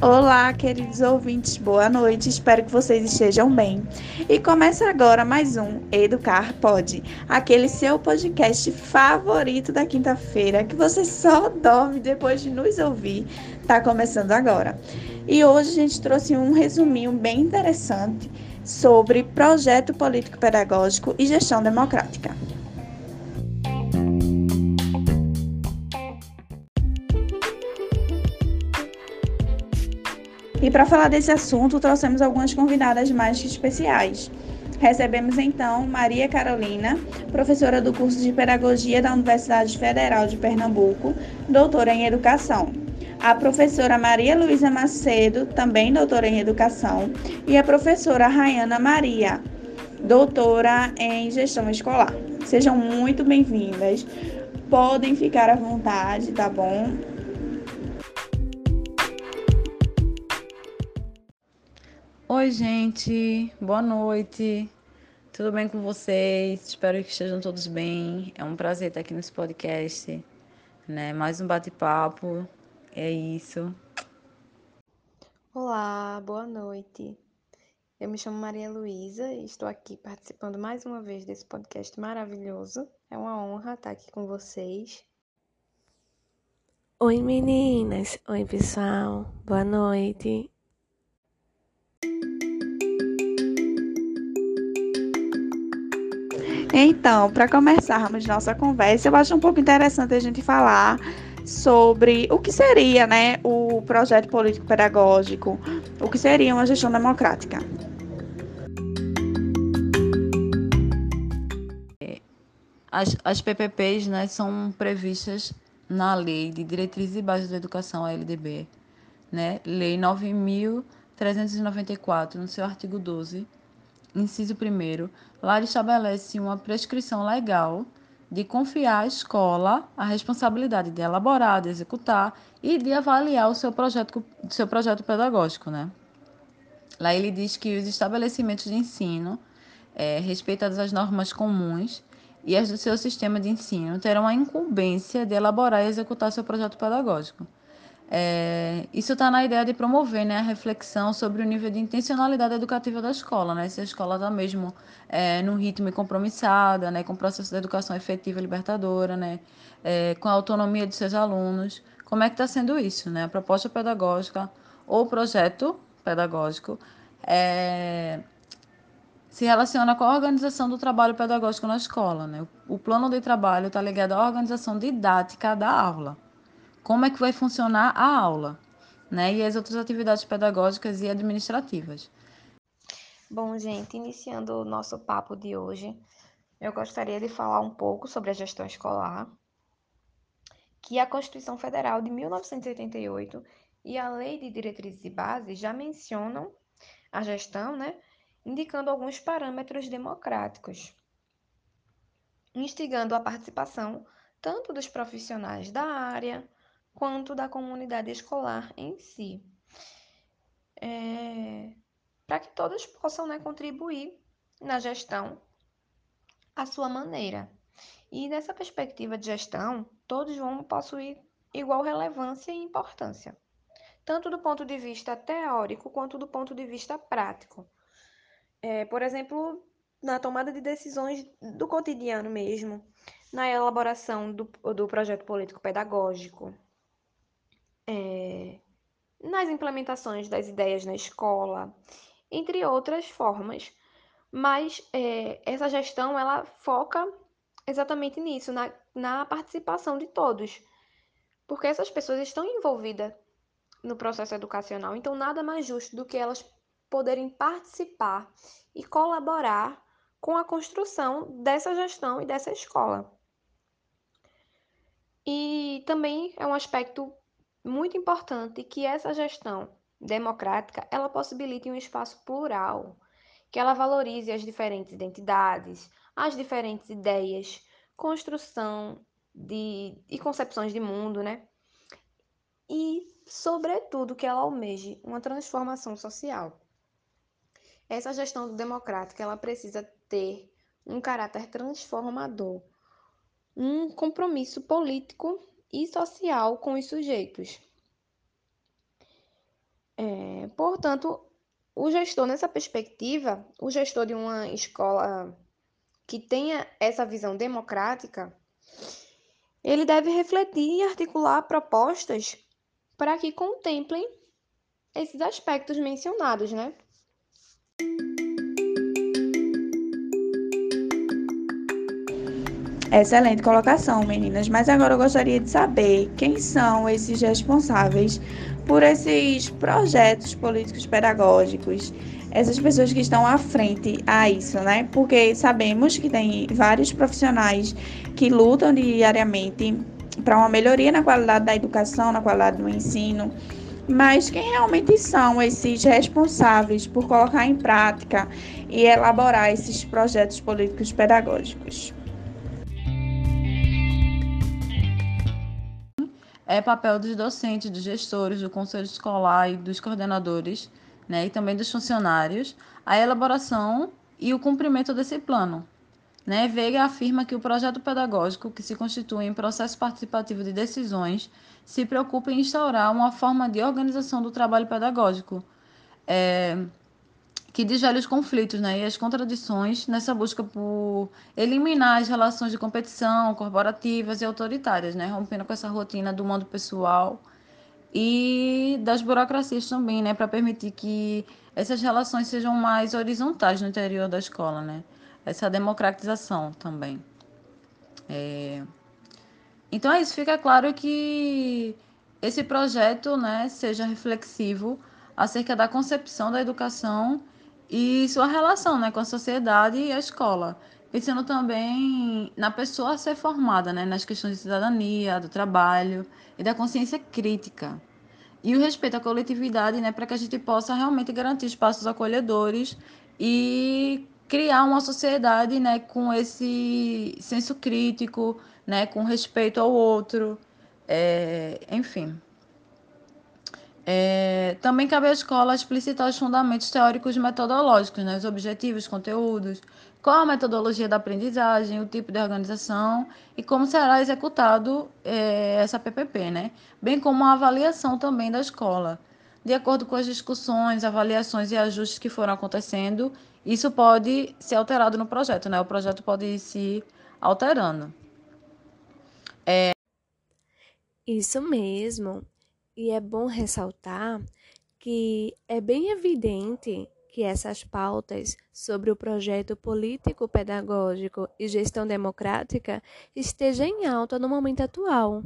Olá, queridos ouvintes, boa noite, espero que vocês estejam bem. E começa agora mais um Educar Pode, aquele seu podcast favorito da quinta-feira, que você só dorme depois de nos ouvir, tá começando agora. E hoje a gente trouxe um resuminho bem interessante sobre projeto político-pedagógico e gestão democrática. E para falar desse assunto, trouxemos algumas convidadas mais especiais. Recebemos então Maria Carolina, professora do curso de Pedagogia da Universidade Federal de Pernambuco, doutora em Educação. A professora Maria Luísa Macedo, também doutora em Educação, e a professora Rayana Maria, doutora em Gestão Escolar. Sejam muito bem-vindas. Podem ficar à vontade, tá bom? Oi, gente, boa noite. Tudo bem com vocês? Espero que estejam todos bem. É um prazer estar aqui nesse podcast, né? Mais um bate-papo. É isso. Olá, boa noite. Eu me chamo Maria Luísa e estou aqui participando mais uma vez desse podcast maravilhoso. É uma honra estar aqui com vocês. Oi, meninas. Oi, pessoal. Boa noite. Então, para começarmos nossa conversa, eu acho um pouco interessante a gente falar sobre o que seria né, o projeto político-pedagógico, o que seria uma gestão democrática. As, as PPPs né, são previstas na Lei de Diretrizes e Bases da Educação, a LDB, né? Lei 9.394, no seu artigo 12, inciso 1, lá ele estabelece uma prescrição legal de confiar à escola a responsabilidade de elaborar, de executar e de avaliar o seu projeto, seu projeto pedagógico, né? Lá ele diz que os estabelecimentos de ensino, é, respeitadas as normas comuns e as do seu sistema de ensino, terão a incumbência de elaborar e executar seu projeto pedagógico. É, isso está na ideia de promover né, a reflexão sobre o nível de intencionalidade educativa da escola, né? Se a escola está mesmo é, num ritmo compromissada, né, com o processo de educação efetiva e libertadora, né, é, com a autonomia de seus alunos. Como é que está sendo isso? Né? A proposta pedagógica ou projeto pedagógico é, se relaciona com a organização do trabalho pedagógico na escola. Né? O plano de trabalho está ligado à organização didática da aula como é que vai funcionar a aula, né? E as outras atividades pedagógicas e administrativas. Bom, gente, iniciando o nosso papo de hoje, eu gostaria de falar um pouco sobre a gestão escolar, que a Constituição Federal de 1988 e a Lei de Diretrizes e Bases já mencionam a gestão, né, indicando alguns parâmetros democráticos, instigando a participação tanto dos profissionais da área, quanto da comunidade escolar em si. É, para que todos possam né, contribuir na gestão à sua maneira. E nessa perspectiva de gestão, todos vão possuir igual relevância e importância, tanto do ponto de vista teórico quanto do ponto de vista prático. É, por exemplo, na tomada de decisões do cotidiano mesmo, na elaboração do, do projeto político pedagógico, é, nas implementações das ideias na escola, entre outras formas. Mas é, essa gestão ela foca exatamente nisso, na, na participação de todos, porque essas pessoas estão envolvidas no processo educacional, então nada mais justo do que elas poderem participar e colaborar com a construção dessa gestão e dessa escola. E também é um aspecto muito importante que essa gestão democrática ela possibilite um espaço plural, que ela valorize as diferentes identidades, as diferentes ideias, construção de, e concepções de mundo, né? E, sobretudo, que ela almeje uma transformação social. Essa gestão democrática ela precisa ter um caráter transformador, um compromisso político e social com os sujeitos. É, portanto, o gestor, nessa perspectiva, o gestor de uma escola que tenha essa visão democrática, ele deve refletir e articular propostas para que contemplem esses aspectos mencionados, né? Excelente colocação, meninas. Mas agora eu gostaria de saber quem são esses responsáveis por esses projetos políticos pedagógicos, essas pessoas que estão à frente a isso, né? Porque sabemos que tem vários profissionais que lutam diariamente para uma melhoria na qualidade da educação, na qualidade do ensino. Mas quem realmente são esses responsáveis por colocar em prática e elaborar esses projetos políticos pedagógicos? É papel dos docentes, dos gestores, do conselho escolar e dos coordenadores, né, e também dos funcionários, a elaboração e o cumprimento desse plano. Né? Veiga afirma que o projeto pedagógico, que se constitui em processo participativo de decisões, se preocupa em instaurar uma forma de organização do trabalho pedagógico, é, que desvela os conflitos né, e as contradições nessa busca por eliminar as relações de competição corporativas e autoritárias, né, rompendo com essa rotina do mundo pessoal e das burocracias também, né, para permitir que essas relações sejam mais horizontais no interior da escola, né, essa democratização também. É... Então é isso, fica claro que esse projeto, né, seja reflexivo acerca da concepção da educação e sua relação né, com a sociedade e a escola. Pensando também na pessoa ser formada, né, nas questões de cidadania, do trabalho e da consciência crítica. E o respeito à coletividade, né, para que a gente possa realmente garantir espaços acolhedores e criar uma sociedade né, com esse senso crítico, né, com respeito ao outro, é, enfim. É, também cabe à escola explicitar os fundamentos teóricos e metodológicos, né, os objetivos, conteúdos, qual a metodologia da aprendizagem, o tipo de organização e como será executado é, essa PPP, né, bem como a avaliação também da escola. De acordo com as discussões, avaliações e ajustes que foram acontecendo, isso pode ser alterado no projeto, né? O projeto pode ir se alterando. É... Isso mesmo. E é bom ressaltar que é bem evidente que essas pautas sobre o projeto político-pedagógico e gestão democrática estejam em alta no momento atual,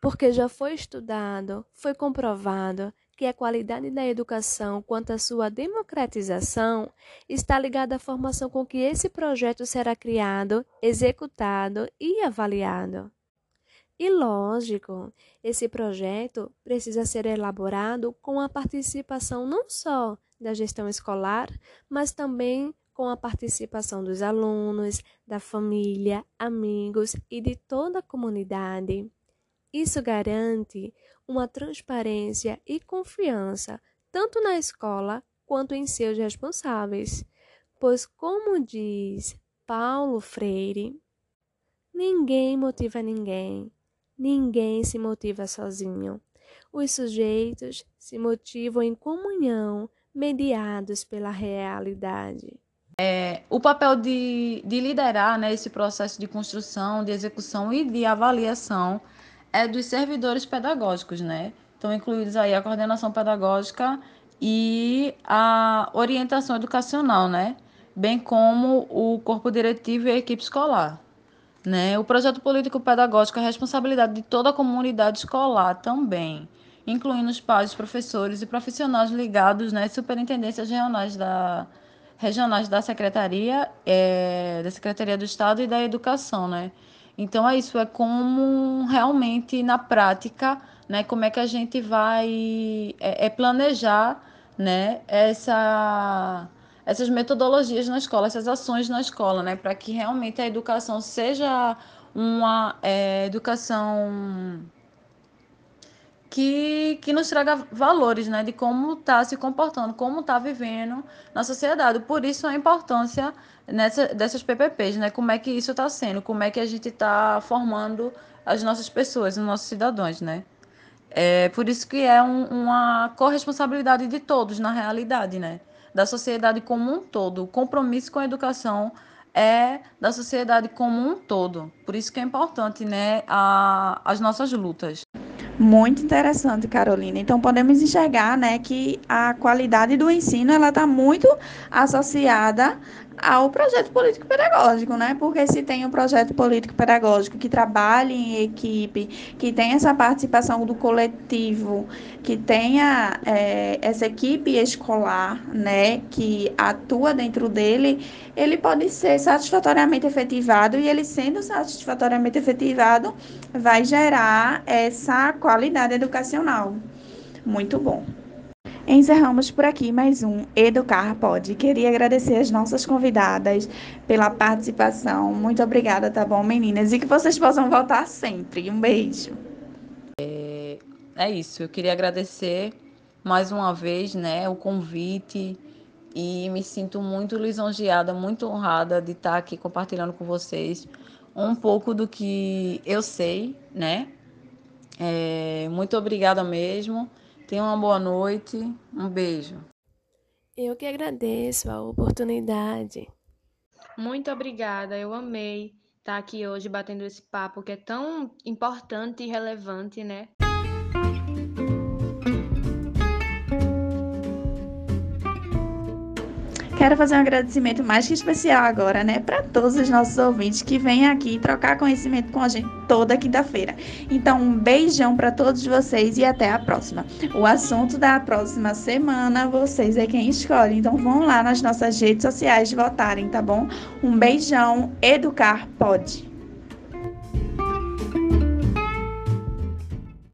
porque já foi estudado, foi comprovado que a qualidade da educação quanto à sua democratização está ligada à formação com que esse projeto será criado, executado e avaliado. E lógico, esse projeto precisa ser elaborado com a participação não só da gestão escolar, mas também com a participação dos alunos, da família, amigos e de toda a comunidade. Isso garante uma transparência e confiança tanto na escola quanto em seus responsáveis, pois, como diz Paulo Freire, ninguém motiva ninguém, Ninguém se motiva sozinho. Os sujeitos se motivam em comunhão, mediados pela realidade. É, o papel de, de liderar né, esse processo de construção, de execução e de avaliação é dos servidores pedagógicos, né? Estão incluídos aí a coordenação pedagógica e a orientação educacional, né? Bem como o corpo diretivo e a equipe escolar. Né? O projeto político-pedagógico é responsabilidade de toda a comunidade escolar também, incluindo os pais, professores e profissionais ligados nas né, superintendências regionais da, regionais da Secretaria, é, da Secretaria do Estado e da Educação, né? Então é isso, é como realmente na prática, né, como é que a gente vai é, é planejar, né, essa essas metodologias na escola, essas ações na escola, né, para que realmente a educação seja uma é, educação que, que nos traga valores, né, de como está se comportando, como está vivendo na sociedade. Por isso a importância nessa, dessas PPPs, né, como é que isso está sendo, como é que a gente está formando as nossas pessoas, os nossos cidadãos, né? É por isso que é um, uma corresponsabilidade de todos, na realidade, né? Da sociedade como um todo. O compromisso com a educação é da sociedade como um todo. Por isso que é importante, né, a, as nossas lutas. Muito interessante, Carolina. Então podemos enxergar, né, que a qualidade do ensino ela está muito associada ao projeto político pedagógico, né? Porque se tem um projeto político pedagógico que trabalhe em equipe, que tem essa participação do coletivo, que tenha é, essa equipe escolar, né, que atua dentro dele, ele pode ser satisfatoriamente efetivado e ele sendo satisfatoriamente efetivado vai gerar essa qualidade educacional. Muito bom. Encerramos por aqui mais um Educar Pode. Queria agradecer as nossas convidadas pela participação. Muito obrigada, tá bom, meninas? E que vocês possam voltar sempre. Um beijo. É, é isso. Eu queria agradecer mais uma vez, né, o convite e me sinto muito lisonjeada, muito honrada de estar aqui compartilhando com vocês um pouco do que eu sei, né, é, muito obrigada mesmo. Tenha uma boa noite. Um beijo. Eu que agradeço a oportunidade. Muito obrigada. Eu amei estar aqui hoje batendo esse papo que é tão importante e relevante, né? Quero fazer um agradecimento mais que especial agora, né, para todos os nossos ouvintes que vêm aqui trocar conhecimento com a gente toda quinta-feira. Então, um beijão para todos vocês e até a próxima. O assunto da próxima semana, vocês é quem escolhe. Então, vão lá nas nossas redes sociais votarem, tá bom? Um beijão. Educar pode.